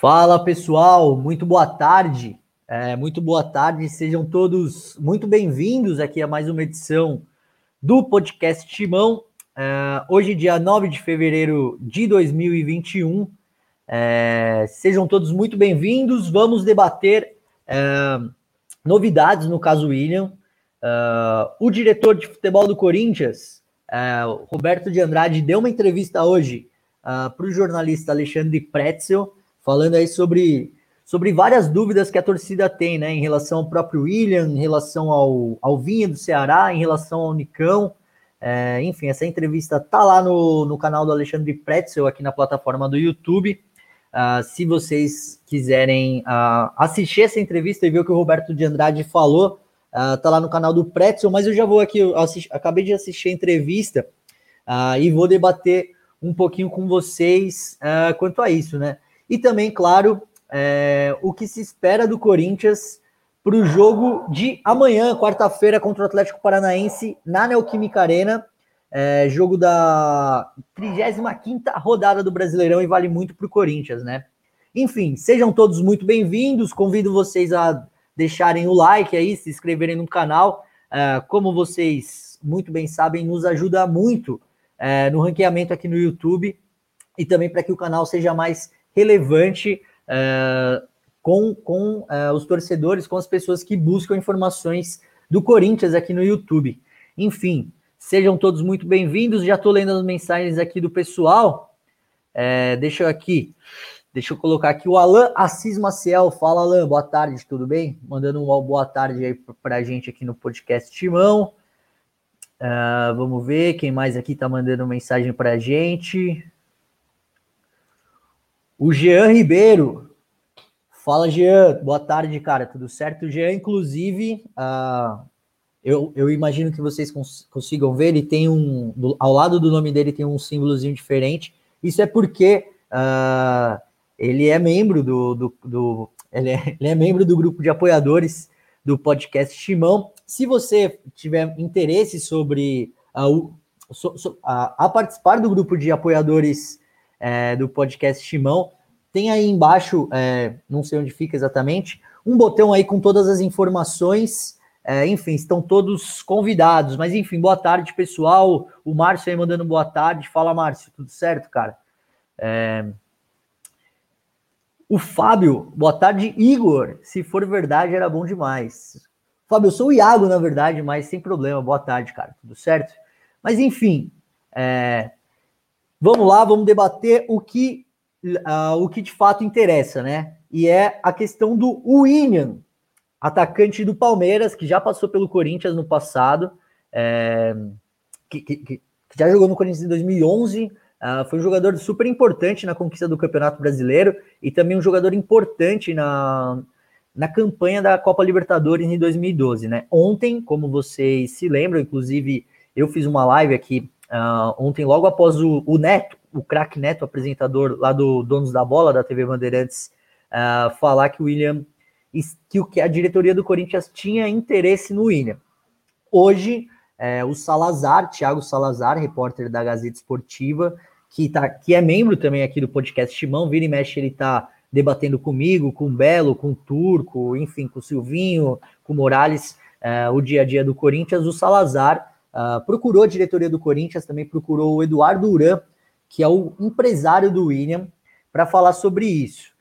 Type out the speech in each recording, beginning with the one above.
Fala pessoal, muito boa tarde. É, muito boa tarde, sejam todos muito bem-vindos aqui a mais uma edição do podcast Timão. É, hoje, dia 9 de fevereiro de 2021. É, sejam todos muito bem-vindos. Vamos debater é, novidades no caso William. É, o diretor de futebol do Corinthians, é, Roberto de Andrade, deu uma entrevista hoje para o jornalista Alexandre Pretzel, falando aí sobre, sobre várias dúvidas que a torcida tem, né, em relação ao próprio William, em relação ao, ao Vinha do Ceará, em relação ao Nicão. É, enfim, essa entrevista tá lá no, no canal do Alexandre Pretzel, aqui na plataforma do YouTube. Uh, se vocês quiserem uh, assistir essa entrevista e ver o que o Roberto de Andrade falou, uh, tá lá no canal do Pretzel, mas eu já vou aqui, acabei de assistir a entrevista e vou debater um pouquinho com vocês quanto a isso, né? E também, claro, é, o que se espera do Corinthians para o jogo de amanhã, quarta-feira, contra o Atlético Paranaense, na Neoquímica Arena. É, jogo da 35 rodada do Brasileirão e vale muito para o Corinthians, né? Enfim, sejam todos muito bem-vindos. Convido vocês a deixarem o like aí, se inscreverem no canal. É, como vocês muito bem sabem, nos ajuda muito é, no ranqueamento aqui no YouTube e também para que o canal seja mais relevante é, com, com é, os torcedores, com as pessoas que buscam informações do Corinthians aqui no YouTube. Enfim, sejam todos muito bem-vindos. Já estou lendo as mensagens aqui do pessoal. É, deixa eu aqui, deixa eu colocar aqui o Alan Assis Maciel. Fala, Alan, boa tarde, tudo bem? Mandando uma boa tarde aí para a gente aqui no podcast Timão. Uh, vamos ver quem mais aqui está mandando mensagem para a gente. O Jean Ribeiro. Fala, Jean. Boa tarde, cara. Tudo certo? Jean, inclusive, uh, eu, eu, imagino que vocês cons consigam ver, ele tem um. Do, ao lado do nome dele tem um símbolozinho diferente. Isso é porque uh, ele é membro do. do, do ele, é, ele é membro do grupo de apoiadores do podcast Timão. Se você tiver interesse sobre uh, so, so, a participar do grupo de apoiadores é, do podcast Timão. Tem aí embaixo, é, não sei onde fica exatamente, um botão aí com todas as informações. É, enfim, estão todos convidados. Mas enfim, boa tarde, pessoal. O Márcio aí mandando boa tarde. Fala, Márcio, tudo certo, cara? É... O Fábio, boa tarde, Igor. Se for verdade, era bom demais. Fábio, eu sou o Iago, na verdade, mas sem problema. Boa tarde, cara. Tudo certo? Mas enfim, é... Vamos lá, vamos debater o que, uh, o que de fato interessa, né? E é a questão do William, atacante do Palmeiras, que já passou pelo Corinthians no passado, é, que, que, que, já jogou no Corinthians em 2011, uh, ah, foi um jogador super importante na conquista do Campeonato Brasileiro e também um jogador importante na, na campanha da Copa Libertadores em 2012, né? Ontem, como vocês se lembram, inclusive eu fiz uma live aqui Uh, ontem, logo após o, o Neto, o craque Neto, apresentador lá do Donos da Bola, da TV Bandeirantes, uh, falar que o William, que, que a diretoria do Corinthians tinha interesse no William. Hoje, é, o Salazar, Thiago Salazar, repórter da Gazeta Esportiva, que, tá, que é membro também aqui do podcast Timão, vira e mexe, ele está debatendo comigo, com o Belo, com o Turco, enfim, com o Silvinho, com o Morales, é, o dia a dia do Corinthians, o Salazar Uh, procurou a diretoria do Corinthians, também procurou o Eduardo Uran, que é o empresário do William, para falar sobre isso.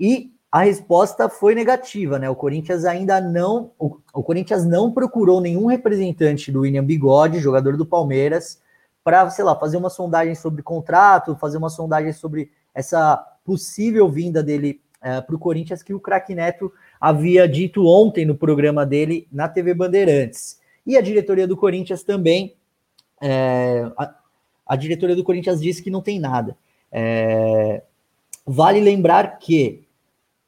E a resposta foi negativa, né? O Corinthians ainda não, o, o Corinthians não procurou nenhum representante do William Bigode, jogador do Palmeiras, para, sei lá, fazer uma sondagem sobre contrato, fazer uma sondagem sobre essa possível vinda dele é, para o Corinthians, que o craque Neto havia dito ontem no programa dele na TV Bandeirantes. E a diretoria do Corinthians também. É, a, a, diretoria do Corinthians disse que não tem nada. É, vale lembrar que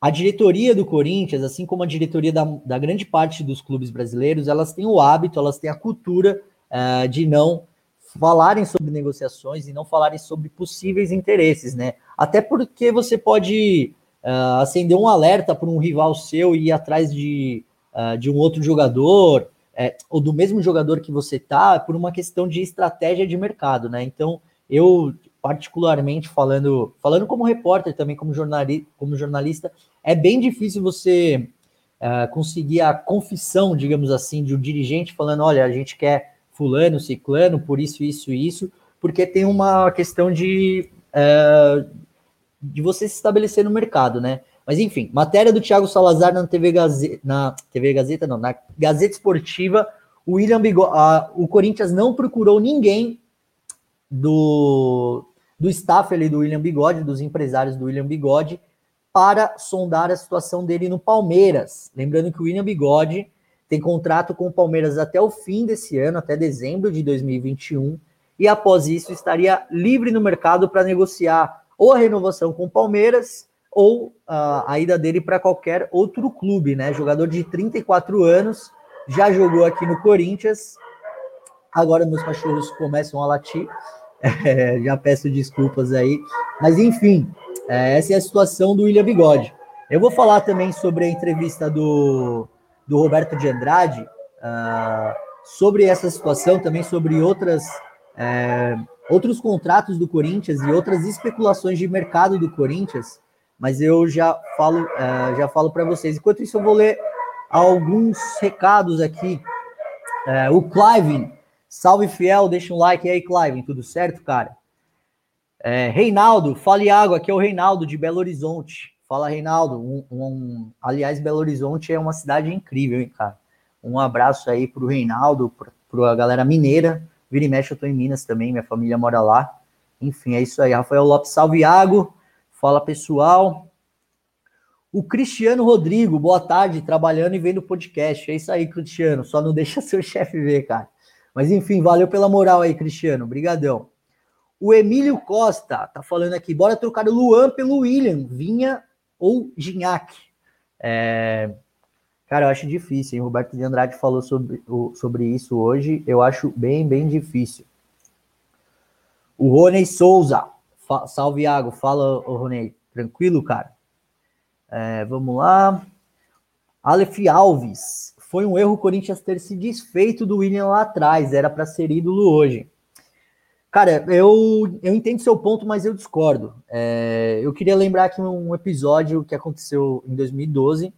a diretoria do Corinthians, assim como a diretoria da, da, grande parte dos clubes brasileiros, elas têm o hábito, elas têm a cultura é, de não falarem sobre negociações e não falarem sobre possíveis interesses, né? Até porque você pode uh, acender um alerta para um rival seu e ir atrás de, uh, de um outro jogador, é, ou do mesmo jogador que você tá, por uma questão de estratégia de mercado, né? Então, eu, particularmente falando, falando como repórter também, como, jornali, como jornalista, é bem difícil você uh, conseguir a confissão, digamos assim, de um dirigente falando, olha, a gente quer fulano, ciclano, por isso, isso, isso, porque tem uma questão de, uh, de você se estabelecer no mercado, né? Mas enfim, matéria do Thiago Salazar na TV Gazeta, na TV Gazeta não, na Gazeta Esportiva, o William Bigode, uh, o Corinthians não procurou ninguém do, do staff ali do William Bigode, dos empresários do William Bigode, para sondar a situação dele no Palmeiras. Lembrando que o William Bigode tem contrato com o Palmeiras até o fim desse ano, até dezembro de 2021, e após isso estaria livre no mercado para negociar ou a renovação com o Palmeiras ou uh, a ida dele para qualquer outro clube, né? Jogador de 34 anos, já jogou aqui no Corinthians. Agora meus cachorros começam a latir. É, já peço desculpas aí. Mas enfim, é, essa é a situação do William Bigode. Eu vou falar também sobre a entrevista do, do Roberto de Andrade, uh, sobre essa situação, também sobre outras, é, outros contratos do Corinthians e outras especulações de mercado do Corinthians mas eu já falo, uh, já falo para vocês. Enquanto isso, eu vou ler alguns recados aqui. Uh, o Clive, salve fiel, deixa um like aí, Clive, tudo certo, cara? É, Reinaldo, fala Iago, aqui é o Reinaldo de Belo Horizonte. Fala, Reinaldo. Um, um, aliás, Belo Horizonte é uma cidade incrível, hein, cara? Um abraço aí pro Reinaldo, para a galera mineira. Vira e mexe, eu tô em Minas também, minha família mora lá. Enfim, é isso aí. Rafael Lopes, salve Iago. Fala pessoal. O Cristiano Rodrigo, boa tarde, trabalhando e vendo podcast. É isso aí, Cristiano. Só não deixa seu chefe ver, cara. Mas enfim, valeu pela moral aí, Cristiano. Obrigadão. O Emílio Costa tá falando aqui, bora trocar o Luan pelo William, Vinha ou Ginhac. É... Cara, eu acho difícil, hein? O Roberto de Andrade falou sobre, sobre isso hoje. Eu acho bem, bem difícil. O Rony Souza, Fa Salve, Iago. Fala, Ronei. Tranquilo, cara? É, vamos lá. Aleph Alves. Foi um erro o Corinthians ter se desfeito do William lá atrás. Era para ser ídolo hoje. Cara, eu, eu entendo seu ponto, mas eu discordo. É, eu queria lembrar aqui um episódio que aconteceu em 2012. O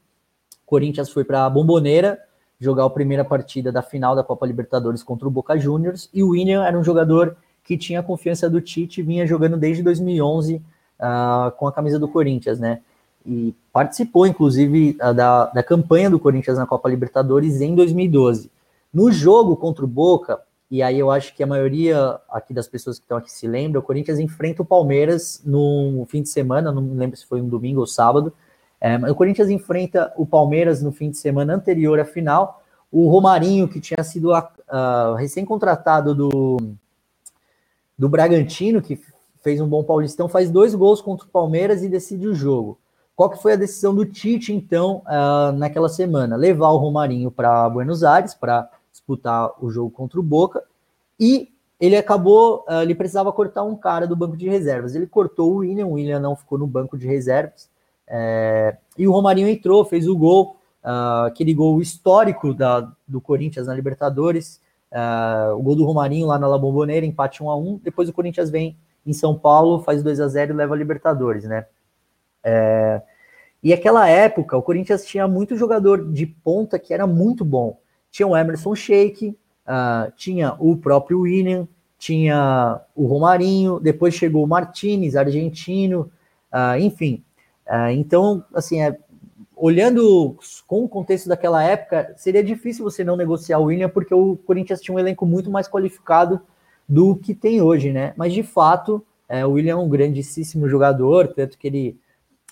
Corinthians foi para a Bomboneira jogar a primeira partida da final da Copa Libertadores contra o Boca Juniors e o William era um jogador que tinha a confiança do Tite, vinha jogando desde 2011 uh, ah, com a camisa do Corinthians, né? E participou, inclusive, uh, da, da campanha do Corinthians na Copa Libertadores em 2012. No jogo contra o Boca, e aí eu acho que a maioria aqui das pessoas que estão aqui se lembra, o Corinthians enfrenta o Palmeiras no fim de semana, não lembro se foi um domingo ou sábado, é, o Corinthians enfrenta o Palmeiras no fim de semana anterior à final. O Romarinho, que tinha sido uh, recém-contratado do, do Bragantino, que fez um bom Paulistão, faz dois gols contra o Palmeiras e decide o jogo. Qual que foi a decisão do Tite, então, uh, naquela semana? Levar o Romarinho para Buenos Aires para disputar o jogo contra o Boca e ele acabou, uh, ele precisava cortar um cara do banco de reservas. Ele cortou o William, o William não ficou no banco de reservas. É, e o Romarinho entrou, fez o gol, uh, aquele gol histórico da, do Corinthians na Libertadores. Uh, o gol do Romarinho lá na La Bombonera, empate 1 a 1 Depois o Corinthians vem em São Paulo, faz 2 a 0 e leva a Libertadores, né? É, e aquela época, o Corinthians tinha muito jogador de ponta que era muito bom. Tinha o Emerson Sheik, uh, tinha o próprio William, tinha o Romarinho, depois chegou o Martinez, argentino, uh, enfim. Então, assim, é, olhando com o contexto daquela época, seria difícil você não negociar o William, porque o Corinthians tinha um elenco muito mais qualificado do que tem hoje, né? Mas de fato, é, o William é um grandíssimo jogador, tanto que ele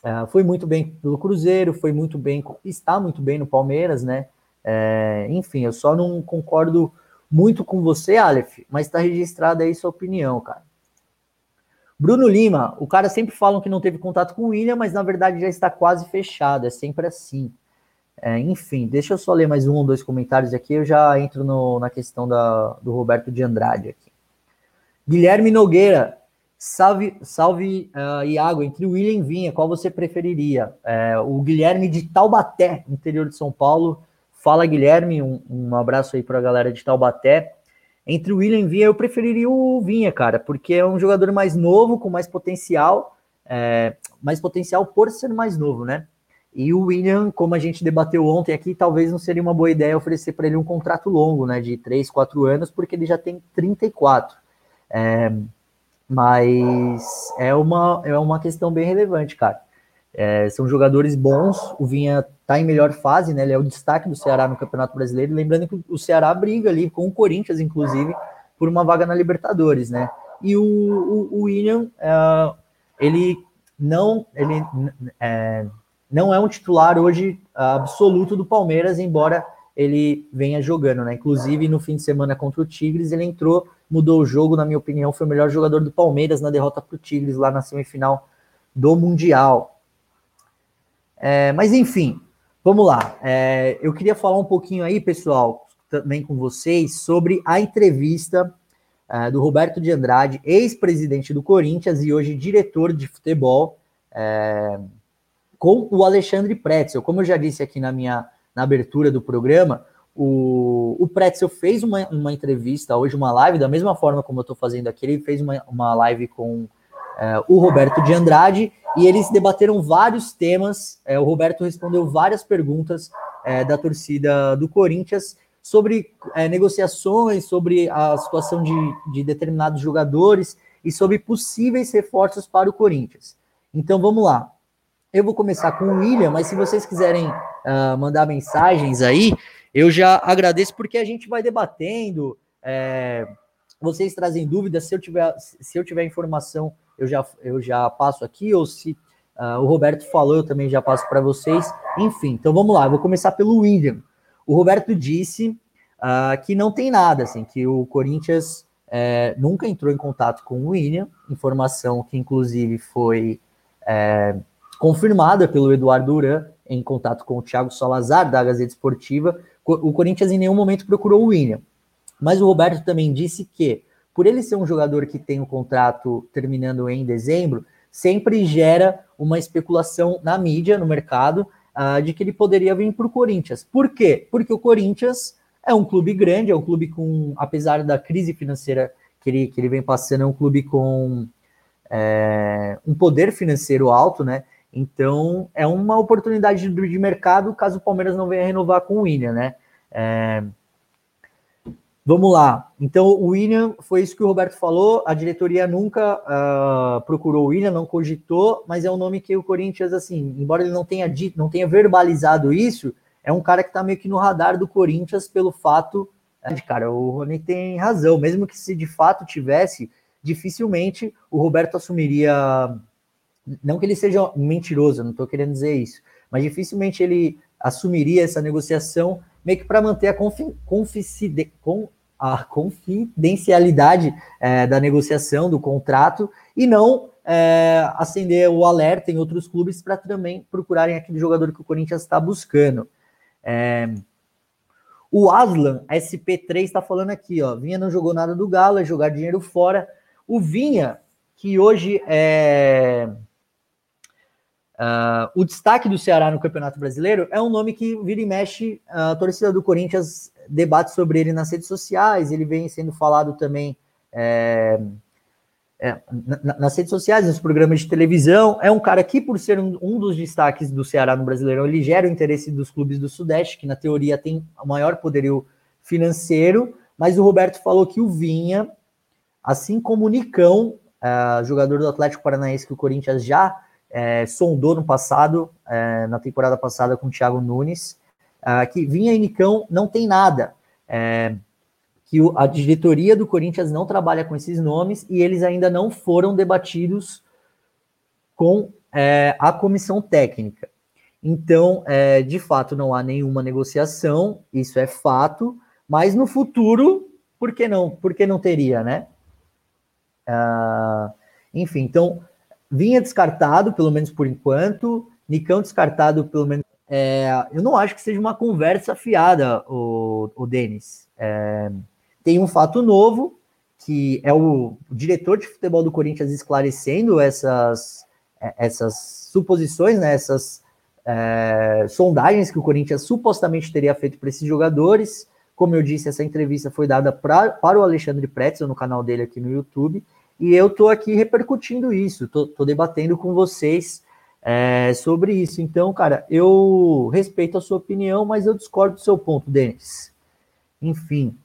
é, foi muito bem pelo Cruzeiro, foi muito bem, está muito bem no Palmeiras, né? É, enfim, eu só não concordo muito com você, Aleph, mas está registrada aí sua opinião, cara. Bruno Lima, o cara sempre falam que não teve contato com o William, mas na verdade já está quase fechado, é sempre assim. É, enfim, deixa eu só ler mais um ou dois comentários aqui, eu já entro no, na questão da, do Roberto de Andrade aqui. Guilherme Nogueira, salve, salve uh, Iago, entre o William e Vinha, qual você preferiria? É, o Guilherme de Taubaté, interior de São Paulo. Fala, Guilherme, um, um abraço aí para a galera de Taubaté. Entre o William e o Vinha, eu preferiria o Vinha, cara, porque é um jogador mais novo, com mais potencial, é, mais potencial por ser mais novo, né? E o William, como a gente debateu ontem aqui, talvez não seria uma boa ideia oferecer para ele um contrato longo, né, de 3, 4 anos, porque ele já tem 34. É, mas é uma, é uma questão bem relevante, cara. É, são jogadores bons, o Vinha está em melhor fase, né? Ele é o destaque do Ceará no Campeonato Brasileiro. Lembrando que o Ceará briga ali com o Corinthians, inclusive, por uma vaga na Libertadores, né? E o, o, o William, é, ele não, ele é, não é um titular hoje absoluto do Palmeiras, embora ele venha jogando, né? Inclusive no fim de semana contra o Tigres, ele entrou, mudou o jogo, na minha opinião, foi o melhor jogador do Palmeiras na derrota para o Tigres lá na semifinal do Mundial. É, mas enfim, vamos lá. É, eu queria falar um pouquinho aí, pessoal, também com vocês, sobre a entrevista é, do Roberto de Andrade, ex-presidente do Corinthians e hoje diretor de futebol, é, com o Alexandre Pretzel. Como eu já disse aqui na minha na abertura do programa, o, o Pretzel fez uma, uma entrevista hoje, uma live, da mesma forma como eu estou fazendo aqui, ele fez uma, uma live com é, o Roberto de Andrade e eles debateram vários temas. É, o Roberto respondeu várias perguntas é, da torcida do Corinthians sobre é, negociações, sobre a situação de, de determinados jogadores e sobre possíveis reforços para o Corinthians. Então vamos lá. Eu vou começar com o William, mas se vocês quiserem uh, mandar mensagens aí, eu já agradeço porque a gente vai debatendo. É, vocês trazem dúvidas. Se eu tiver, se eu tiver informação eu já, eu já passo aqui, ou se uh, o Roberto falou, eu também já passo para vocês. Enfim, então vamos lá, eu vou começar pelo William. O Roberto disse uh, que não tem nada, assim, que o Corinthians é, nunca entrou em contato com o William, informação que inclusive foi é, confirmada pelo Eduardo Duran em contato com o Thiago Salazar, da Gazeta Esportiva. O Corinthians em nenhum momento procurou o William. Mas o Roberto também disse que por ele ser um jogador que tem o contrato terminando em dezembro, sempre gera uma especulação na mídia, no mercado, uh, de que ele poderia vir para o Corinthians. Por quê? Porque o Corinthians é um clube grande, é um clube com, apesar da crise financeira que ele, que ele vem passando, é um clube com é, um poder financeiro alto, né? Então é uma oportunidade de, de mercado caso o Palmeiras não venha renovar com o William, né? É, Vamos lá. Então, o William, foi isso que o Roberto falou. A diretoria nunca uh, procurou o William, não cogitou, mas é um nome que o Corinthians, assim, embora ele não tenha dito, não tenha verbalizado isso, é um cara que está meio que no radar do Corinthians pelo fato de, né, cara, o Rony tem razão. Mesmo que se de fato tivesse, dificilmente o Roberto assumiria. Não que ele seja mentiroso, não estou querendo dizer isso, mas dificilmente ele assumiria essa negociação meio que para manter a confi, com, a confidencialidade é, da negociação, do contrato, e não é, acender o alerta em outros clubes para também procurarem aquele jogador que o Corinthians está buscando. É, o Aslan, SP3, está falando aqui, ó. Vinha não jogou nada do Galo, é jogar dinheiro fora. O Vinha, que hoje é. Uh, o destaque do Ceará no Campeonato Brasileiro é um nome que vira e mexe, a torcida do Corinthians debate sobre ele nas redes sociais, ele vem sendo falado também é, é, nas redes sociais, nos programas de televisão. É um cara que, por ser um, um, dos destaques do Ceará no Brasileirão, ele gera o interesse dos clubes do Sudeste, que na teoria tem o maior poderio financeiro, mas o Roberto falou que o Vinha, assim como o Nicão, é, jogador do Atlético Paranaense que o Corinthians já é, sondou no passado, é, na temporada passada com o Thiago Nunes, uh, que Vinha e Nicão não tem nada. É, que o, a diretoria do Corinthians não trabalha com esses nomes e eles ainda não foram debatidos com é, a comissão técnica. Então, é, de fato, não há nenhuma negociação, isso é fato, mas no futuro, por que não? Por que não teria, né? Uh, enfim, então, vinha descartado, pelo menos por enquanto, Nicão descartado, pelo menos é, eu não acho que seja uma conversa fiada, o, o Denis. É, tem um fato novo, que é o, diretor de futebol do Corinthians esclarecendo essas, é, essas suposições, né, essas é, sondagens que o Corinthians supostamente teria feito para esses jogadores, Como eu disse, essa entrevista foi dada pra, para o Alexandre Pretzel no canal dele aqui no YouTube. E eu estou aqui repercutindo isso, estou debatendo com vocês é, sobre isso. Então, cara, eu respeito a sua opinião, mas eu discordo do seu ponto, Denis. Enfim,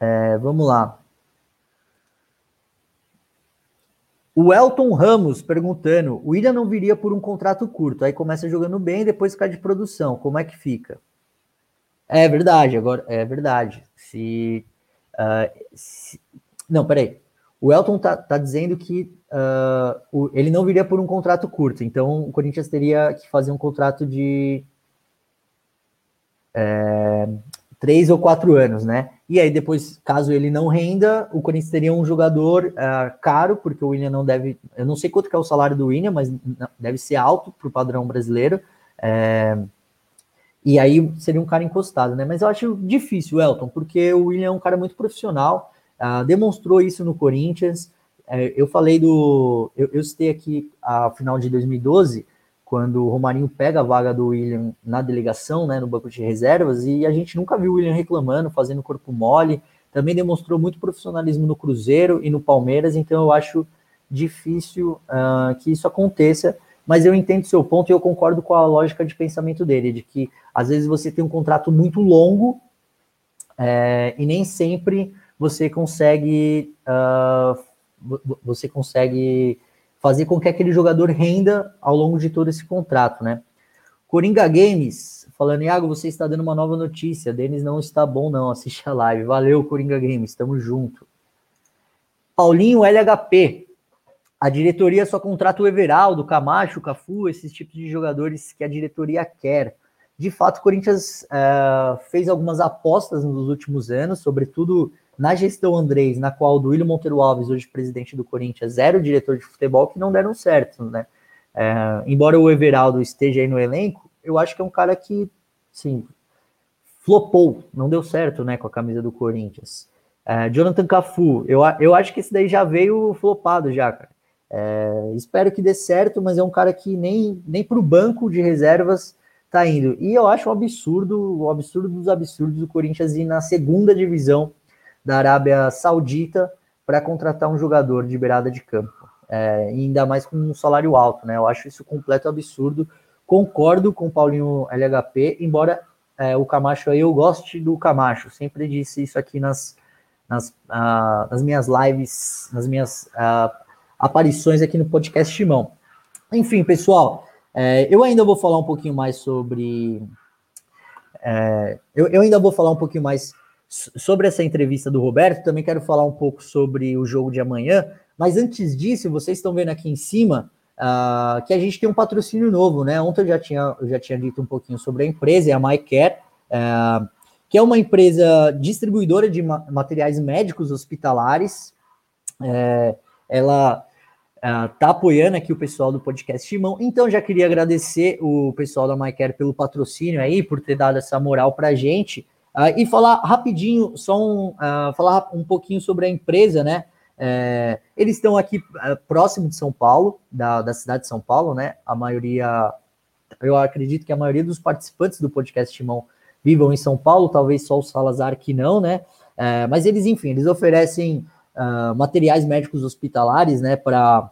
é, vamos lá. O Elton Ramos perguntando: o William não viria por um contrato curto, aí começa jogando bem, depois cai de produção. Como é que fica? É verdade, agora é verdade. Se, uh, se não, peraí. O Elton tá, tá dizendo que uh, o, ele não viria por um contrato curto, então o Corinthians teria que fazer um contrato de é, três ou quatro anos, né? E aí depois, caso ele não renda, o Corinthians teria um jogador uh, caro, porque o William não deve, eu não sei quanto é o salário do William, mas deve ser alto para o padrão brasileiro. É, e aí seria um cara encostado, né? Mas eu acho difícil, Elton, porque o William é um cara muito profissional, uh, demonstrou isso no Corinthians. Uh, eu falei do. Eu, eu citei aqui a final de 2012, quando o Romarinho pega a vaga do William na delegação, né, no banco de reservas, e a gente nunca viu o William reclamando, fazendo corpo mole. Também demonstrou muito profissionalismo no Cruzeiro e no Palmeiras, então eu acho difícil uh, que isso aconteça mas eu entendo seu ponto e eu concordo com a lógica de pensamento dele, de que às vezes você tem um contrato muito longo é, e nem sempre você consegue uh, você consegue fazer com que aquele jogador renda ao longo de todo esse contrato, né? Coringa Games, falando, Iago, você está dando uma nova notícia. Denis não está bom, não. Assiste a live. Valeu, Coringa Games, estamos junto. Paulinho LHP, a diretoria só contrata o Everaldo, Camacho, Cafu, esses tipos de jogadores que a diretoria quer. De fato, o Corinthians uh, fez algumas apostas nos últimos anos, sobretudo na gestão Andrés, na qual o Duílio Monteiro Alves, hoje presidente do Corinthians, era o diretor de futebol, que não deram certo, né? Uh, embora o Everaldo esteja aí no elenco, eu acho que é um cara que, sim, flopou, não deu certo, né, com a camisa do Corinthians. Uh, Jonathan Cafu, eu, eu acho que esse daí já veio flopado já, cara. É, espero que dê certo, mas é um cara que nem, nem para o banco de reservas tá indo. E eu acho um absurdo, um absurdo dos absurdos, o Corinthians ir na segunda divisão da Arábia Saudita para contratar um jogador de beirada de campo. É, ainda mais com um salário alto, né? Eu acho isso completo absurdo. Concordo com o Paulinho LHP, embora é, o Camacho aí eu goste do Camacho, sempre disse isso aqui nas, nas, uh, nas minhas lives, nas minhas uh, aparições aqui no podcast Timão. Enfim, pessoal, é, eu ainda vou falar um pouquinho mais sobre. É, eu, eu, ainda vou falar um pouquinho mais sobre essa entrevista do Roberto. Também quero falar um pouco sobre o jogo de amanhã. Mas antes disso, vocês estão vendo aqui em cima uh, que a gente tem um patrocínio novo, né? Ontem eu já tinha, eu já tinha dito um pouquinho sobre a empresa, é a MyCare, uh, que é uma empresa distribuidora de ma materiais médicos hospitalares. É, ela uh, tá apoiando aqui o pessoal do podcast Timão. Então já queria agradecer o pessoal da MyCare pelo patrocínio aí, por ter dado essa moral pra gente. Uh, e falar rapidinho, só um, uh, falar um pouquinho sobre a empresa, né? É, eles estão aqui uh, próximo de São Paulo, da, da cidade de São Paulo, né? A maioria, eu acredito que a maioria dos participantes do podcast Timão vivam em São Paulo, talvez só o Salazar que não, né? É, mas eles, enfim, eles oferecem materiais médicos hospitalares, né, para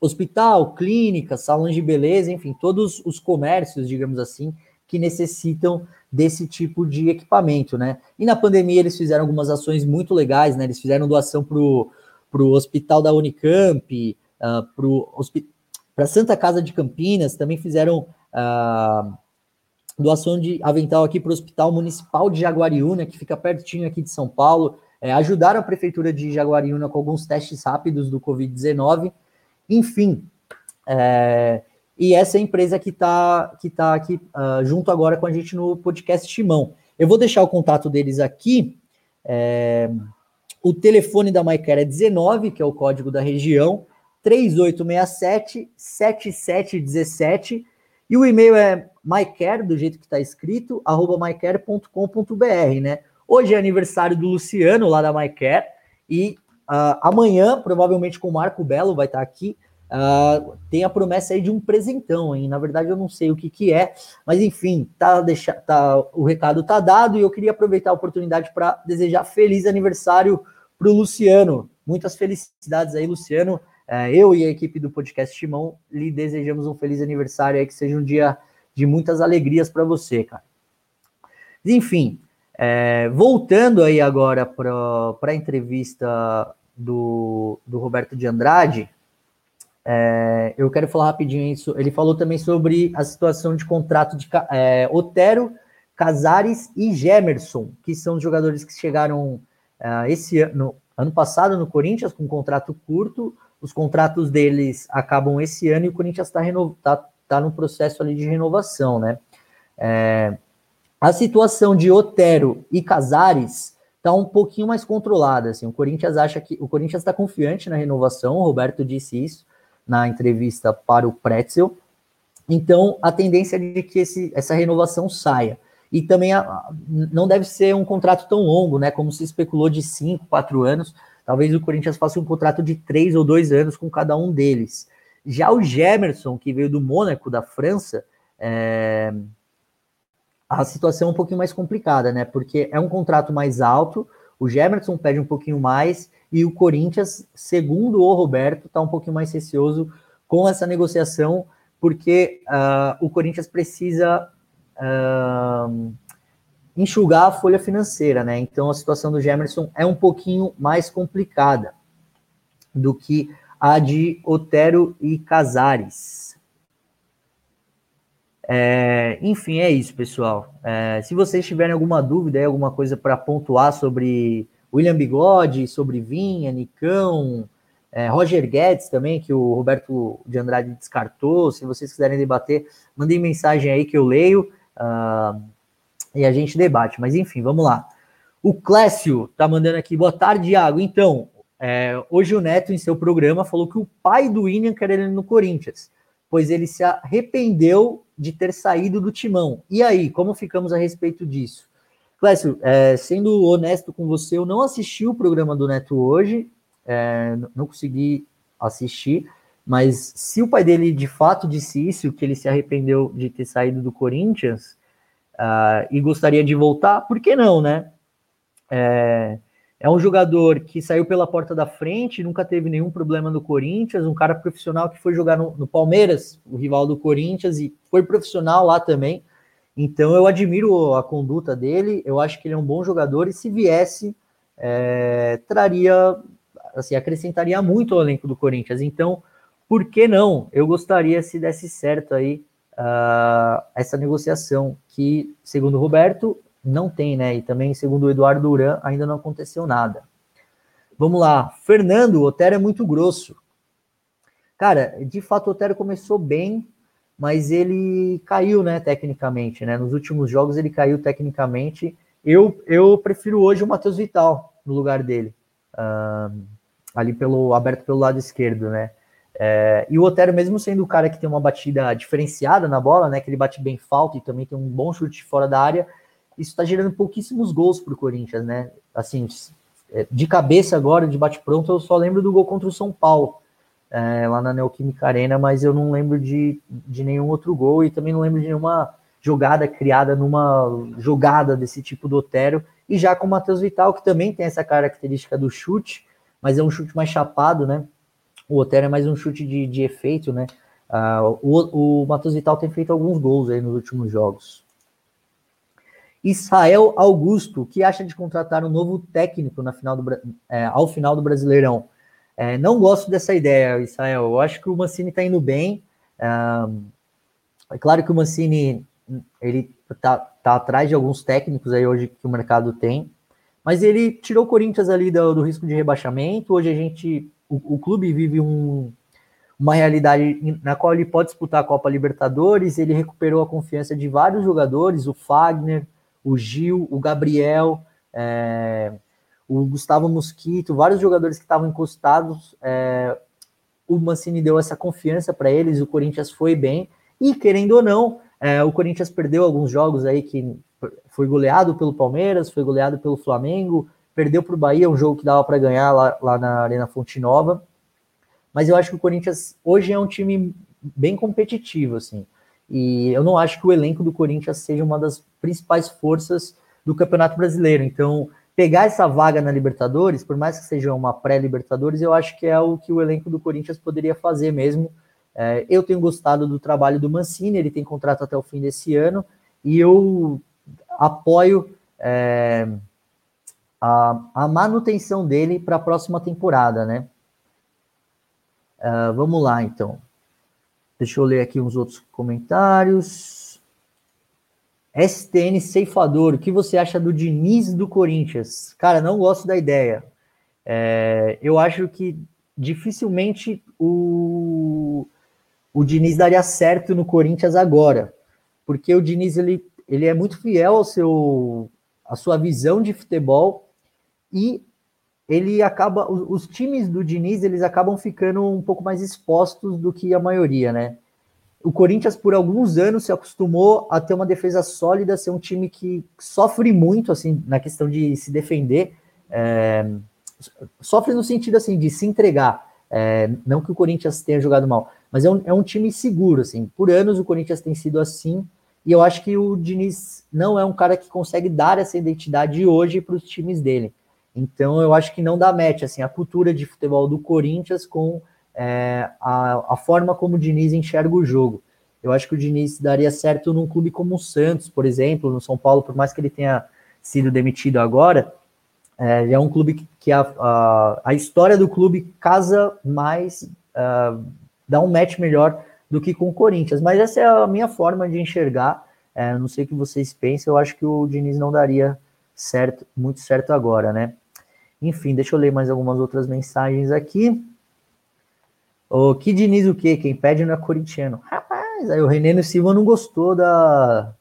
hospital, clínica, salões de beleza, enfim, todos os comércios, digamos assim, que necessitam desse tipo de equipamento, né? E na pandemia eles fizeram algumas ações muito legais, né? Eles fizeram doação para o hospital da Unicamp, uh, para a Santa Casa de Campinas, também fizeram uh, doação de avental aqui para o Hospital Municipal de Jaguariúna, que fica pertinho aqui de São Paulo é, ajudaram a prefeitura de Jaguariúna com alguns testes rápidos do Covid-19, enfim. É, e essa é a empresa que está que tá aqui uh, junto agora com a gente no podcast Timão. Eu vou deixar o contato deles aqui. É, o telefone da MyCare é 19, que é o código da região, 3867-7717. E o e-mail é mycare, do jeito que está escrito, arroba mycare.com.br, né? Hoje é aniversário do Luciano, lá da MyCare, e uh, amanhã, provavelmente com o Marco Belo, vai estar aqui, Uh, tem a promessa aí de um presentão, hein? Na verdade, eu não sei o que, que é, mas enfim, tá, deixa, tá, o recado tá dado e eu queria aproveitar a oportunidade para desejar feliz aniversário para o Luciano. Muitas felicidades aí, Luciano. Uh, eu e a equipe do podcast Timão lhe desejamos um feliz aniversário aí, que seja um dia de muitas alegrias para você, cara. Enfim, é, voltando aí agora para a entrevista do, do Roberto de Andrade, é, eu quero falar rapidinho isso. Ele falou também sobre a situação de contrato de é, Otero, Casares e Gemerson, que são os jogadores que chegaram é, esse ano, ano passado no Corinthians com um contrato curto. Os contratos deles acabam esse ano e o Corinthians está tá, tá no processo ali de renovação, né? É, a situação de Otero e Casares está um pouquinho mais controlada. Assim, o Corinthians acha que o Corinthians está confiante na renovação. O Roberto disse isso na entrevista para o Pretzel. Então, a tendência é de que esse, essa renovação saia. E também a, não deve ser um contrato tão longo, né? Como se especulou de cinco, quatro anos. Talvez o Corinthians faça um contrato de três ou dois anos com cada um deles. Já o Gemerson, que veio do Mônaco, da França, é, a situação é um pouquinho mais complicada, né? Porque é um contrato mais alto, o Gemerson pede um pouquinho mais e o Corinthians, segundo o Roberto, está um pouquinho mais receoso com essa negociação, porque uh, o Corinthians precisa uh, enxugar a folha financeira, né? Então a situação do Gemerson é um pouquinho mais complicada do que a de Otero e Casares. É, enfim, é isso, pessoal. É, se vocês tiverem alguma dúvida, alguma coisa para pontuar sobre William Bigode, sobre Vinha, Nicão, é, Roger Guedes também, que o Roberto de Andrade descartou. Se vocês quiserem debater, mandem mensagem aí que eu leio uh, e a gente debate. Mas enfim, vamos lá. O Clécio tá mandando aqui, boa tarde, Iago. Então, é, hoje o Neto, em seu programa, falou que o pai do William quer ele no Corinthians, pois ele se arrependeu de ter saído do timão. E aí, como ficamos a respeito disso? Clécio, é, sendo honesto com você, eu não assisti o programa do Neto hoje, é, não consegui assistir, mas se o pai dele de fato disse isso, que ele se arrependeu de ter saído do Corinthians uh, e gostaria de voltar, por que não, né? É, é um jogador que saiu pela porta da frente, nunca teve nenhum problema no Corinthians, um cara profissional que foi jogar no, no Palmeiras, o rival do Corinthians, e foi profissional lá também. Então eu admiro a conduta dele, eu acho que ele é um bom jogador e se viesse, é, traria, assim, acrescentaria muito ao elenco do Corinthians. Então, por que não? Eu gostaria se desse certo aí uh, essa negociação, que, segundo o Roberto, não tem, né? E também, segundo o Eduardo Duran, ainda não aconteceu nada. Vamos lá. Fernando, o Otero é muito grosso. Cara, de fato, o Otero começou bem, mas ele caiu, né, tecnicamente, né? Nos últimos jogos ele caiu tecnicamente. Eu, eu prefiro hoje o Matheus Vital no lugar dele, uh, ali pelo aberto pelo lado esquerdo, né? É, e o Otero, mesmo sendo o cara que tem uma batida diferenciada na bola, né? Que ele bate bem falta e também tem um bom chute fora da área, isso está gerando pouquíssimos gols para o Corinthians, né? Assim, de cabeça agora, de bate-pronto, eu só lembro do gol contra o São Paulo é, lá na Neoquímica Arena, mas eu não lembro de, de nenhum outro gol e também não lembro de nenhuma jogada criada numa jogada desse tipo do Otero, e já com o Matheus Vital, que também tem essa característica do chute, mas é um chute mais chapado, né? O Otero é mais um chute de, de efeito, né? Uh, o o Matheus Vital tem feito alguns gols aí nos últimos jogos. Israel Augusto, que acha de contratar um novo técnico na final do, é, ao final do Brasileirão? É, não gosto dessa ideia, Israel. Eu acho que o Mancini está indo bem. É, claro que o Mancini ele tá, tá atrás de alguns técnicos aí hoje que o mercado tem, mas ele tirou o Corinthians ali do, do risco de rebaixamento. Hoje a gente, o, o clube vive um, uma realidade na qual ele pode disputar a Copa Libertadores. Ele recuperou a confiança de vários jogadores, o Fagner, o Gil, o Gabriel. É, o Gustavo Mosquito, vários jogadores que estavam encostados, é, o Mancini deu essa confiança para eles, o Corinthians foi bem, e querendo ou não, é, o Corinthians perdeu alguns jogos aí que foi goleado pelo Palmeiras, foi goleado pelo Flamengo, perdeu para o Bahia, um jogo que dava para ganhar lá, lá na Arena Fonte Nova, mas eu acho que o Corinthians hoje é um time bem competitivo, assim. E eu não acho que o elenco do Corinthians seja uma das principais forças do Campeonato Brasileiro. Então, pegar essa vaga na Libertadores, por mais que seja uma pré-Libertadores, eu acho que é o que o elenco do Corinthians poderia fazer mesmo. É, eu tenho gostado do trabalho do Mancini, ele tem contrato até o fim desse ano, e eu apoio é, a, a, manutenção dele para a próxima temporada, né? Uh, vamos lá, então. Deixa eu ler aqui uns outros comentários. STN Ceifador, o que você acha do Diniz do Corinthians? Cara, não gosto da ideia. É, eu acho que dificilmente o, o Diniz daria certo no Corinthians agora, porque o Diniz ele, ele é muito fiel ao seu à sua visão de futebol e ele acaba os, os times do Diniz eles acabam ficando um pouco mais expostos do que a maioria, né? O Corinthians, por alguns anos, se acostumou a ter uma defesa sólida, ser um time que sofre muito, assim, na questão de se defender, é, sofre no sentido, assim, de se entregar, é, não que o Corinthians tenha jogado mal, mas é um, é um time seguro, assim, por anos o Corinthians tem sido assim, e eu acho que o Diniz não é um cara que consegue dar essa identidade hoje para os times dele, então eu acho que não dá match, assim, a cultura de futebol do Corinthians com é, a, a forma como o Diniz enxerga o jogo. Eu acho que o Diniz daria certo num clube como o Santos, por exemplo, no São Paulo, por mais que ele tenha sido demitido agora, é, é um clube que, que a, a, a, história do clube casa mais, uh, dá um match melhor do que com o Corinthians. Mas essa é a minha forma de enxergar. É, não sei o que vocês pensam, eu acho que o Diniz não daria certo, muito certo agora, né? Enfim, deixa eu ler mais algumas outras mensagens aqui. O que Diniz o quê? Quem pede não é corintiano. Rapaz, aí o René Silva não gostou da,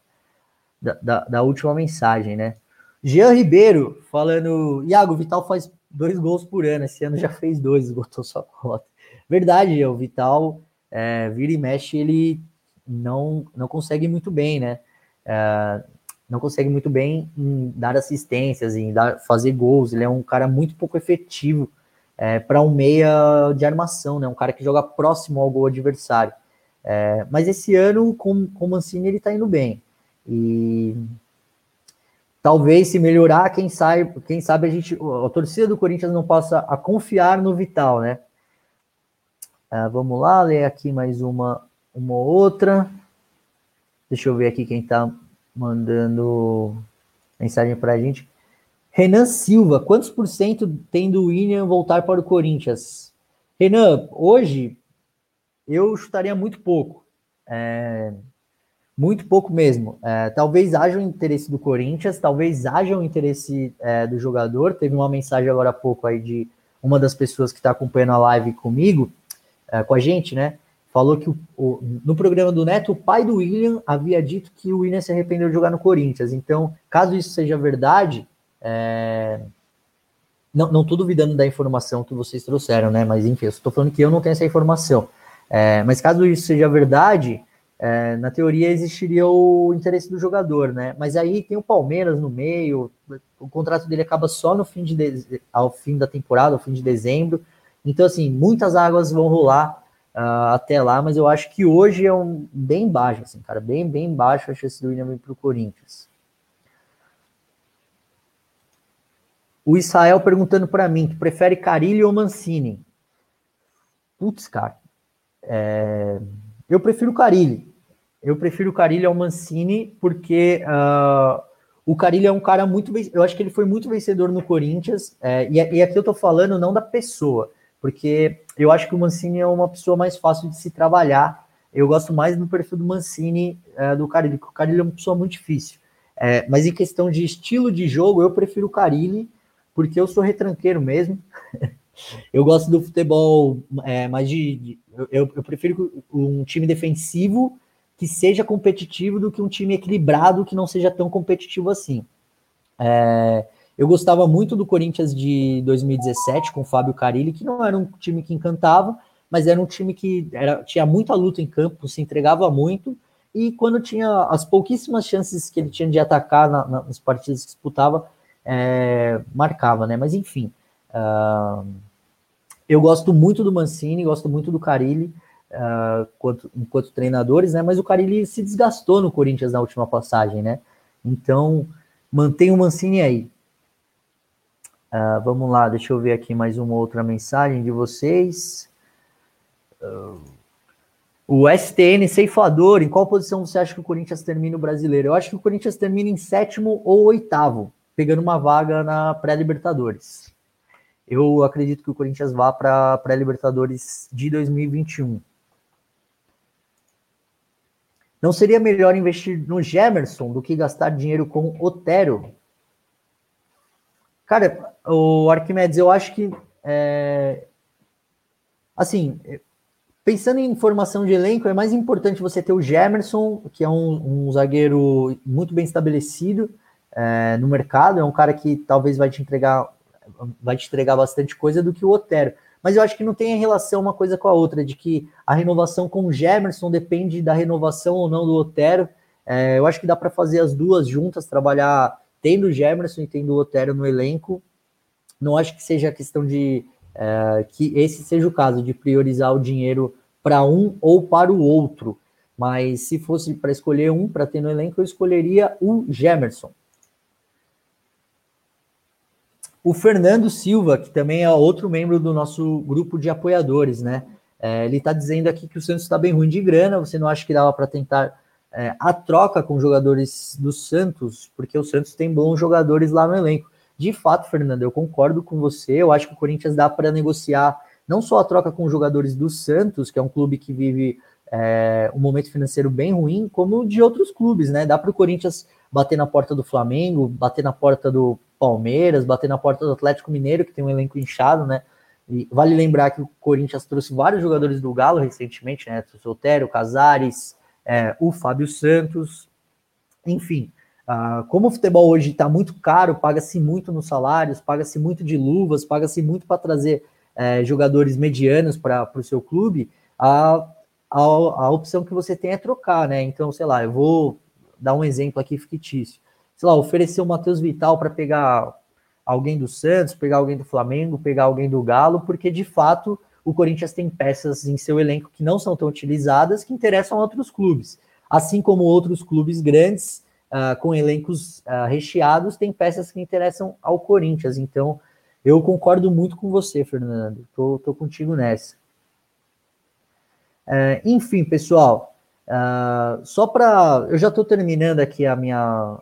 da, da, da, última mensagem, né? Jean Ribeiro falando, Iago, Vital faz dois gols por ano, esse ano já fez dois, esgotou sua cota. Verdade, o Vital é, vira e mexe, ele não, não consegue muito bem, né? É, não consegue muito bem em dar assistências, em dar, fazer gols, ele é um cara muito pouco efetivo é, para um meia de armação, né? Um cara que joga próximo ao gol adversário. É, mas esse ano, com, com o Mancini, ele está indo bem. E talvez se melhorar, quem sabe, quem sabe a gente, a torcida do Corinthians não possa a confiar no Vital, né? É, vamos lá, ler aqui mais uma, uma outra. Deixa eu ver aqui quem está mandando mensagem para a gente. Renan Silva, quantos por cento tem do William voltar para o Corinthians? Renan, hoje eu chutaria muito pouco. É, muito pouco mesmo. É, talvez haja um interesse do Corinthians, talvez haja um interesse é, do jogador. Teve uma mensagem agora há pouco aí de uma das pessoas que está acompanhando a live comigo, é, com a gente, né? Falou que o, o, no programa do Neto, o pai do William havia dito que o William se arrependeu de jogar no Corinthians. Então, caso isso seja verdade, é... Não, não tô duvidando da informação que vocês trouxeram, né? Mas enfim, eu estou falando que eu não tenho essa informação. É, mas caso isso seja verdade, é, na teoria existiria o interesse do jogador, né? Mas aí tem o Palmeiras no meio, o contrato dele acaba só no fim de, de ao fim da temporada, ao fim de dezembro. Então, assim, muitas águas vão rolar uh, até lá, mas eu acho que hoje é um bem baixo, assim, cara, bem, bem baixo a chance do William vir para o Corinthians. O Israel perguntando para mim que prefere Carilli ou Mancini. Putz, cara. É... Eu prefiro Carilli. Eu prefiro Carilli ao Mancini porque uh, o Carilli é um cara muito. Eu acho que ele foi muito vencedor no Corinthians. É, e, e aqui eu tô falando não da pessoa, porque eu acho que o Mancini é uma pessoa mais fácil de se trabalhar. Eu gosto mais do perfil do Mancini é, do Carilli, porque o Carilli é uma pessoa muito difícil. É, mas em questão de estilo de jogo, eu prefiro o Carilli porque eu sou retranqueiro mesmo. eu gosto do futebol é, mais de. de eu, eu, prefiro um time defensivo que seja competitivo do que um time equilibrado que não seja tão competitivo assim. É, eu gostava muito do Corinthians de 2017 com o Fábio Carilli, que não era um time que encantava, mas era um time que era, tinha muita luta em campo, se entregava muito, e quando tinha as pouquíssimas chances que ele tinha de atacar na, na, nas partidas que disputava, é, marcava, né? Mas enfim, uh, Eu gosto muito do Mancini, gosto muito do Carilli, uh, enquanto, enquanto treinadores, né? Mas o Carilli se desgastou no Corinthians na última passagem, né? Então, mantém o Mancini aí. Uh, vamos lá, deixa eu ver aqui mais uma outra mensagem de vocês. O STN ceifador, em qual posição você acha que o Corinthians termina o brasileiro? Eu acho que o Corinthians termina em sétimo ou oitavo, pegando uma vaga na pré-Libertadores. Eu acredito que o Corinthians vá para a pré-Libertadores de 2021. Não seria melhor investir no Gemerson do que gastar dinheiro com Otero? Cara, o Arquimedes, eu acho que. É, assim, pensando em formação de elenco, é mais importante você ter o Gemerson, que é um, um zagueiro muito bem estabelecido é, no mercado, é um cara que talvez vai te entregar vai te entregar bastante coisa do que o Otero mas eu acho que não tem relação uma coisa com a outra, de que a renovação com o Gemerson depende da renovação ou não do Otero. É, eu acho que dá para fazer as duas juntas, trabalhar tendo o Gemerson e tendo o Otero no elenco. Não acho que seja questão de é, que esse seja o caso, de priorizar o dinheiro para um ou para o outro. Mas se fosse para escolher um para ter no elenco, eu escolheria o Gemerson. O Fernando Silva, que também é outro membro do nosso grupo de apoiadores, né? É, ele está dizendo aqui que o Santos está bem ruim de grana. Você não acha que dava para tentar é, a troca com jogadores do Santos? Porque o Santos tem bons jogadores lá no elenco. De fato, Fernando, eu concordo com você. Eu acho que o Corinthians dá para negociar não só a troca com jogadores do Santos, que é um clube que vive é, um momento financeiro bem ruim, como de outros clubes, né? Dá para o Corinthians bater na porta do Flamengo, bater na porta do Palmeiras, bater na porta do Atlético Mineiro, que tem um elenco inchado, né? E vale lembrar que o Corinthians trouxe vários jogadores do Galo recentemente, né? O Casares, é, o Fábio Santos, enfim. Uh, como o futebol hoje está muito caro, paga-se muito nos salários, paga-se muito de luvas, paga-se muito para trazer é, jogadores medianos para o seu clube, a, a, a opção que você tem é trocar, né? Então, sei lá, eu vou dar um exemplo aqui fictício sei lá, oferecer o Matheus Vital para pegar alguém do Santos, pegar alguém do Flamengo, pegar alguém do Galo, porque de fato o Corinthians tem peças em seu elenco que não são tão utilizadas que interessam a outros clubes. Assim como outros clubes grandes, uh, com elencos uh, recheados, têm peças que interessam ao Corinthians. Então, eu concordo muito com você, Fernando. Tô, tô contigo nessa. Uh, enfim, pessoal, uh, só para. Eu já estou terminando aqui a minha,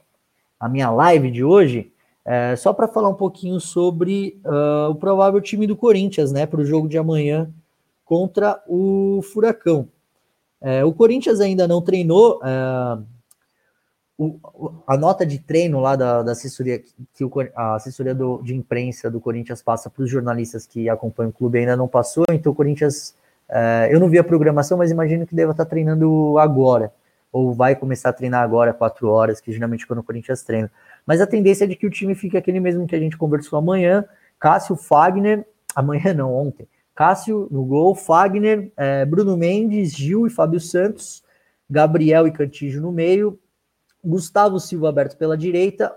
a minha live de hoje, é, só para falar um pouquinho sobre uh, o provável time do Corinthians, né, para o jogo de amanhã contra o Furacão. É, o Corinthians ainda não treinou. É, o, a nota de treino lá da, da assessoria, que o, a assessoria do, de imprensa do Corinthians passa para os jornalistas que acompanham o clube ainda não passou, então o Corinthians. É, eu não vi a programação, mas imagino que deva estar treinando agora ou vai começar a treinar agora quatro horas, que geralmente quando o Corinthians treina. Mas a tendência é de que o time fique aquele mesmo que a gente conversou amanhã, Cássio, Fagner, amanhã não, ontem, Cássio no gol, Fagner, é, Bruno Mendes, Gil e Fábio Santos, Gabriel e Cantígio no meio, Gustavo Silva aberto pela direita,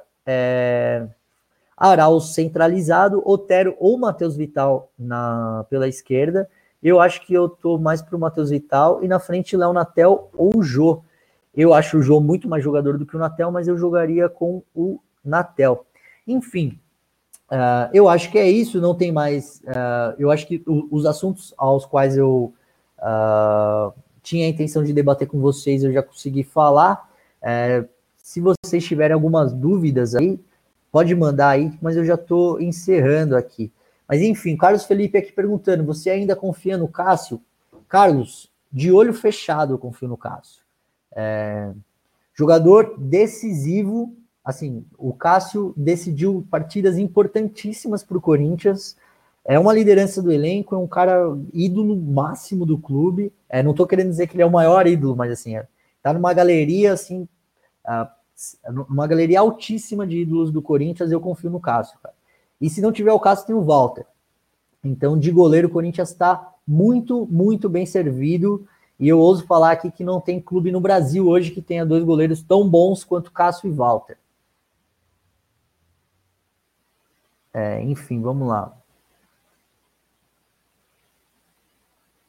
Arauz centralizado, Otero ou Matheus Vital na, pela esquerda. Eu acho que eu tô mais pro Matheus Vital e na frente Léo Natel ou Jô. Eu acho o João muito mais jogador do que o Natel, mas eu jogaria com o Natel. Enfim, uh, eu acho que é isso, não tem mais. Uh, eu acho que o, os assuntos aos quais eu uh, tinha a intenção de debater com vocês, eu já consegui falar. se vocês tiverem algumas dúvidas aí, pode mandar aí, mas eu já estou encerrando aqui. Mas enfim, Carlos Felipe aqui perguntando: você ainda confia no Cássio? Carlos, de olho fechado eu confio no Cássio. É, jogador decisivo, assim, o Cássio decidiu partidas importantíssimas para o Corinthians. É uma liderança do elenco, é um cara ídolo máximo do clube. É, não estou querendo dizer que ele é o maior ídolo, mas assim, é, tá numa galeria assim, uh, numa galeria altíssima de ídolos do Corinthians. Eu confio no Cássio, cara. E se não tiver o Cássio, tem o Walter. Então, de goleiro, o Corinthians está muito, muito bem servido. E eu ouso falar aqui que não tem clube no Brasil hoje que tenha dois goleiros tão bons quanto Cássio e Walter. É, enfim, vamos lá.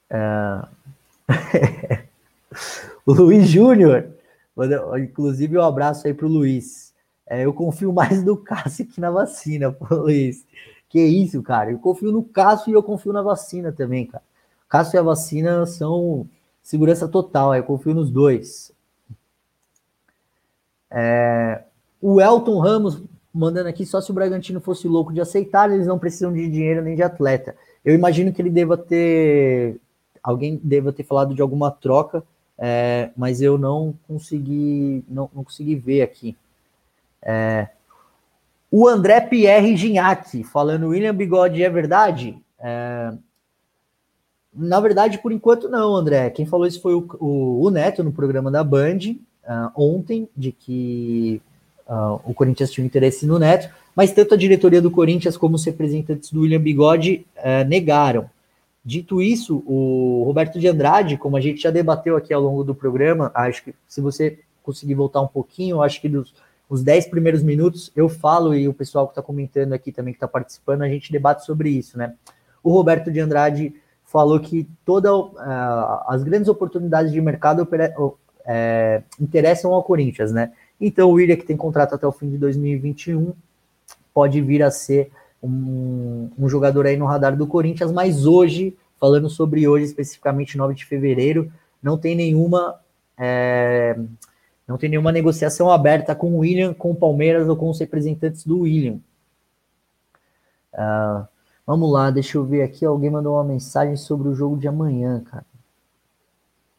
É... o Luiz Júnior, inclusive um abraço aí para o Luiz. É, eu confio mais no Cássio que na vacina, pô, Luiz. Que isso, cara. Eu confio no Cássio e eu confio na vacina também, cara. Cássio e a vacina são segurança total, eu confio nos dois. É, o Elton Ramos mandando aqui, só se o Bragantino fosse louco de aceitar, eles não precisam de dinheiro nem de atleta. Eu imagino que ele deva ter. Alguém deva ter falado de alguma troca, é, mas eu não consegui, não, não consegui ver aqui. É, o André Pierre Gignac falando William Bigode é verdade? É, na verdade, por enquanto não, André. Quem falou isso foi o, o, o Neto no programa da Band uh, ontem, de que uh, o Corinthians tinha interesse no Neto, mas tanto a diretoria do Corinthians como os representantes do William Bigode uh, negaram. Dito isso, o Roberto de Andrade, como a gente já debateu aqui ao longo do programa, acho que se você conseguir voltar um pouquinho, acho que dos os 10 primeiros minutos eu falo e o pessoal que está comentando aqui também, que está participando, a gente debate sobre isso, né? O Roberto de Andrade falou que todas uh, as grandes oportunidades de mercado uh, interessam ao Corinthians, né? Então o William, que tem contrato até o fim de 2021, pode vir a ser um, um, jogador aí no radar do Corinthians, mas hoje, falando sobre hoje, especificamente 9 de fevereiro, não tem nenhuma. É, não tem nenhuma negociação aberta com o William, com o Palmeiras ou com os representantes do William. Uh, vamos lá, deixa eu ver aqui. Alguém mandou uma mensagem sobre o jogo de amanhã, cara.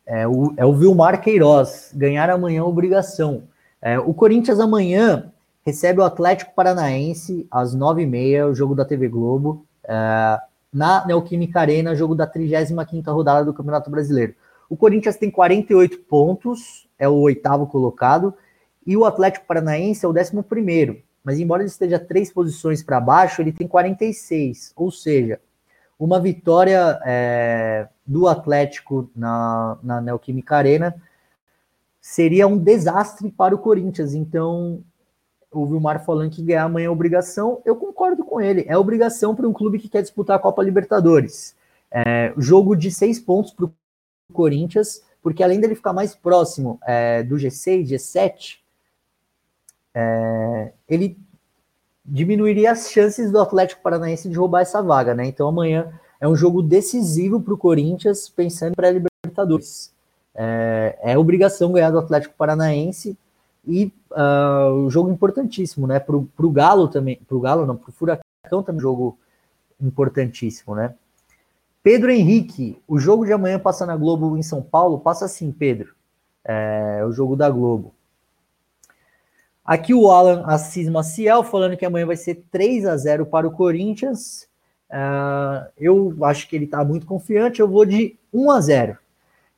É o, é o Vilmar Queiroz. Ganhar amanhã é obrigação. É, o Corinthians amanhã recebe o Atlético Paranaense às 9h30, o jogo da TV Globo, é, na Neoquímica Arena, jogo da 35 rodada do Campeonato Brasileiro. O Corinthians tem 48 pontos, é o oitavo colocado, e o Atlético Paranaense é o décimo primeiro. Mas embora ele esteja três posições para baixo, ele tem 46. Ou seja, uma vitória é, do Atlético na, na Neoquímica Arena seria um desastre para o Corinthians. Então, o Vilmar falando que ganhar amanhã é obrigação, eu concordo com ele. É obrigação para um clube que quer disputar a Copa Libertadores. É, jogo de seis pontos para o Corinthians, porque além dele ficar mais próximo é, do G6, G7, é, ele diminuiria as chances do Atlético Paranaense de roubar essa vaga, né? Então amanhã é um jogo decisivo para o Corinthians, pensando para a Libertadores. É, é, obrigação ganhar do Atlético Paranaense e uh, um jogo importantíssimo, né? Para o Galo também, para o Galo não, para o Furacão também um jogo importantíssimo, né? Pedro Henrique, o jogo de amanhã passa na Globo em São Paulo? Passa sim, Pedro. É o jogo da Globo. Aqui o Alan Assis Maciel falando que amanhã vai ser 3 a 0 para o Corinthians. Uh, eu acho que ele está muito confiante, eu vou de 1 a 0. Uh,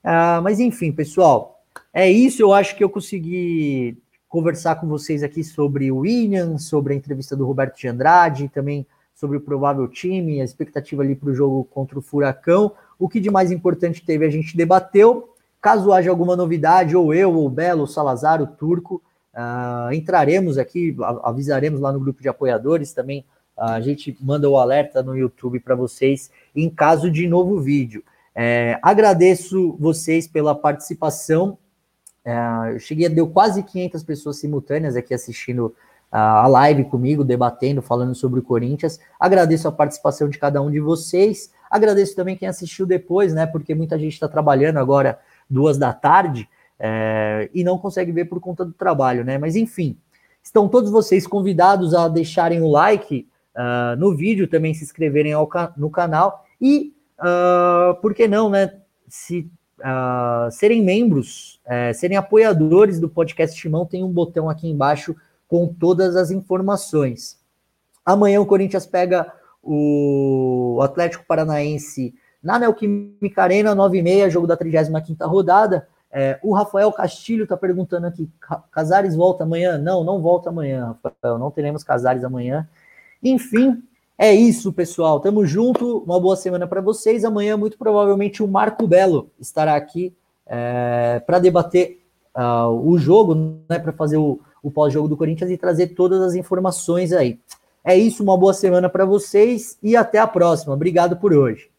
é, mas enfim, pessoal, é isso. Eu acho que eu consegui conversar com vocês aqui sobre o William, sobre a entrevista do Roberto de Andrade, também sobre o provável time, a expectativa ali para o jogo contra o Furacão. O que de mais importante teve, a gente debateu. Caso haja alguma novidade, ou eu, ou o Belo, o Salazar, o Turco, uh, entraremos aqui, avisaremos lá no grupo de apoiadores também. Uh, a gente manda o alerta no YouTube para vocês em caso de novo vídeo. É, agradeço vocês pela participação. É, eu cheguei deu quase 500 pessoas simultâneas aqui assistindo a live comigo, debatendo, falando sobre o Corinthians. Agradeço a participação de cada um de vocês. Agradeço também quem assistiu depois, né? Porque muita gente está trabalhando agora duas da tarde é, e não consegue ver por conta do trabalho, né? Mas enfim, estão todos vocês convidados a deixarem o like uh, no vídeo, também se inscreverem ao, no canal e, uh, por que não, né? Se uh, serem membros, é, serem apoiadores do podcast Timão, tem um botão aqui embaixo com todas as informações. Amanhã o Corinthians pega o Atlético Paranaense na Neoquímica Arena, 9h30, jogo da 35ª rodada. É, o Rafael Castilho está perguntando aqui, Casares volta amanhã? Não, não volta amanhã, Rafael, não teremos Casares amanhã. Enfim, é isso, pessoal. Tamo junto, uma boa semana para vocês. Amanhã, muito provavelmente, o Marco Belo estará aqui é, para debater uh, o jogo, né, para fazer o, o pós-jogo do Corinthians e trazer todas as informações aí. É isso, uma boa semana para vocês e até a próxima. Obrigado por hoje.